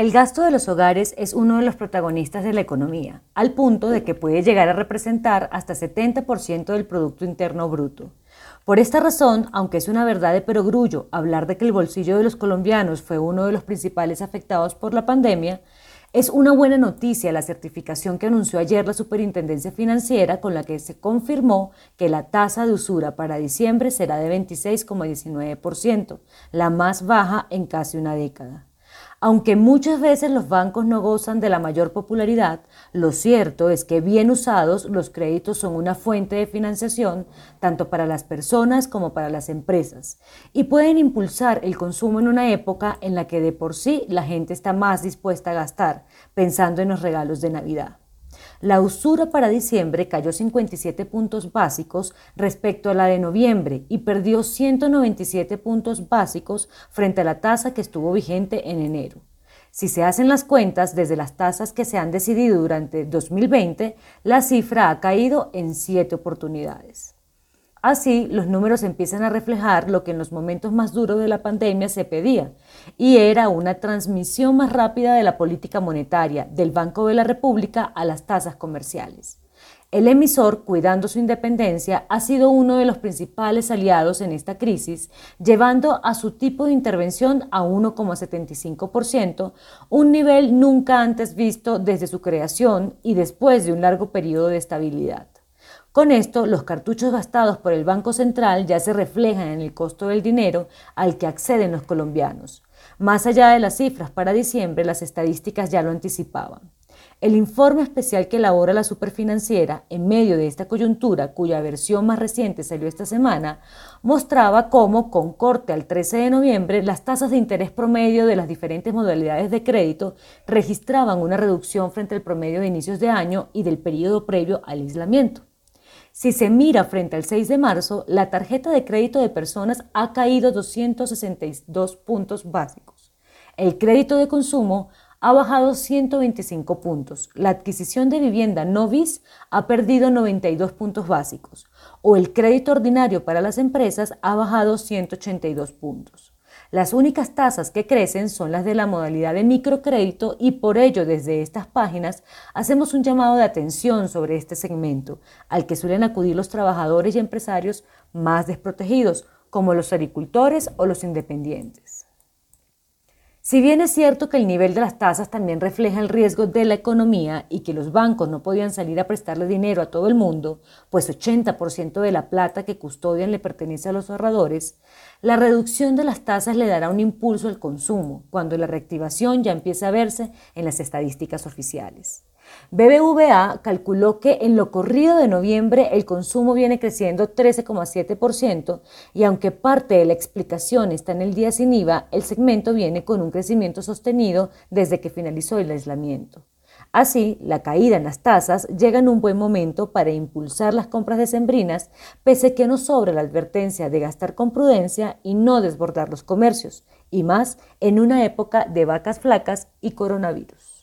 El gasto de los hogares es uno de los protagonistas de la economía, al punto de que puede llegar a representar hasta 70% del Producto Interno Bruto. Por esta razón, aunque es una verdad de perogrullo hablar de que el bolsillo de los colombianos fue uno de los principales afectados por la pandemia, es una buena noticia la certificación que anunció ayer la Superintendencia Financiera con la que se confirmó que la tasa de usura para diciembre será de 26,19%, la más baja en casi una década. Aunque muchas veces los bancos no gozan de la mayor popularidad, lo cierto es que bien usados los créditos son una fuente de financiación tanto para las personas como para las empresas y pueden impulsar el consumo en una época en la que de por sí la gente está más dispuesta a gastar, pensando en los regalos de Navidad. La usura para diciembre cayó 57 puntos básicos respecto a la de noviembre y perdió 197 puntos básicos frente a la tasa que estuvo vigente en enero. Si se hacen las cuentas desde las tasas que se han decidido durante 2020, la cifra ha caído en siete oportunidades. Así, los números empiezan a reflejar lo que en los momentos más duros de la pandemia se pedía, y era una transmisión más rápida de la política monetaria del Banco de la República a las tasas comerciales. El emisor, cuidando su independencia, ha sido uno de los principales aliados en esta crisis, llevando a su tipo de intervención a 1,75%, un nivel nunca antes visto desde su creación y después de un largo periodo de estabilidad. Con esto, los cartuchos gastados por el Banco Central ya se reflejan en el costo del dinero al que acceden los colombianos. Más allá de las cifras para diciembre, las estadísticas ya lo anticipaban. El informe especial que elabora la Superfinanciera en medio de esta coyuntura, cuya versión más reciente salió esta semana, mostraba cómo, con corte al 13 de noviembre, las tasas de interés promedio de las diferentes modalidades de crédito registraban una reducción frente al promedio de inicios de año y del periodo previo al aislamiento. Si se mira frente al 6 de marzo, la tarjeta de crédito de personas ha caído 262 puntos básicos. El crédito de consumo ha bajado 125 puntos. La adquisición de vivienda no bis ha perdido 92 puntos básicos. O el crédito ordinario para las empresas ha bajado 182 puntos. Las únicas tasas que crecen son las de la modalidad de microcrédito y por ello desde estas páginas hacemos un llamado de atención sobre este segmento, al que suelen acudir los trabajadores y empresarios más desprotegidos, como los agricultores o los independientes. Si bien es cierto que el nivel de las tasas también refleja el riesgo de la economía y que los bancos no podían salir a prestarle dinero a todo el mundo, pues 80% de la plata que custodian le pertenece a los ahorradores, la reducción de las tasas le dará un impulso al consumo, cuando la reactivación ya empiece a verse en las estadísticas oficiales. BBVA calculó que en lo corrido de noviembre el consumo viene creciendo 13,7% y aunque parte de la explicación está en el día sin IVA, el segmento viene con un crecimiento sostenido desde que finalizó el aislamiento. Así, la caída en las tasas llega en un buen momento para impulsar las compras decembrinas, pese que no sobra la advertencia de gastar con prudencia y no desbordar los comercios, y más en una época de vacas flacas y coronavirus.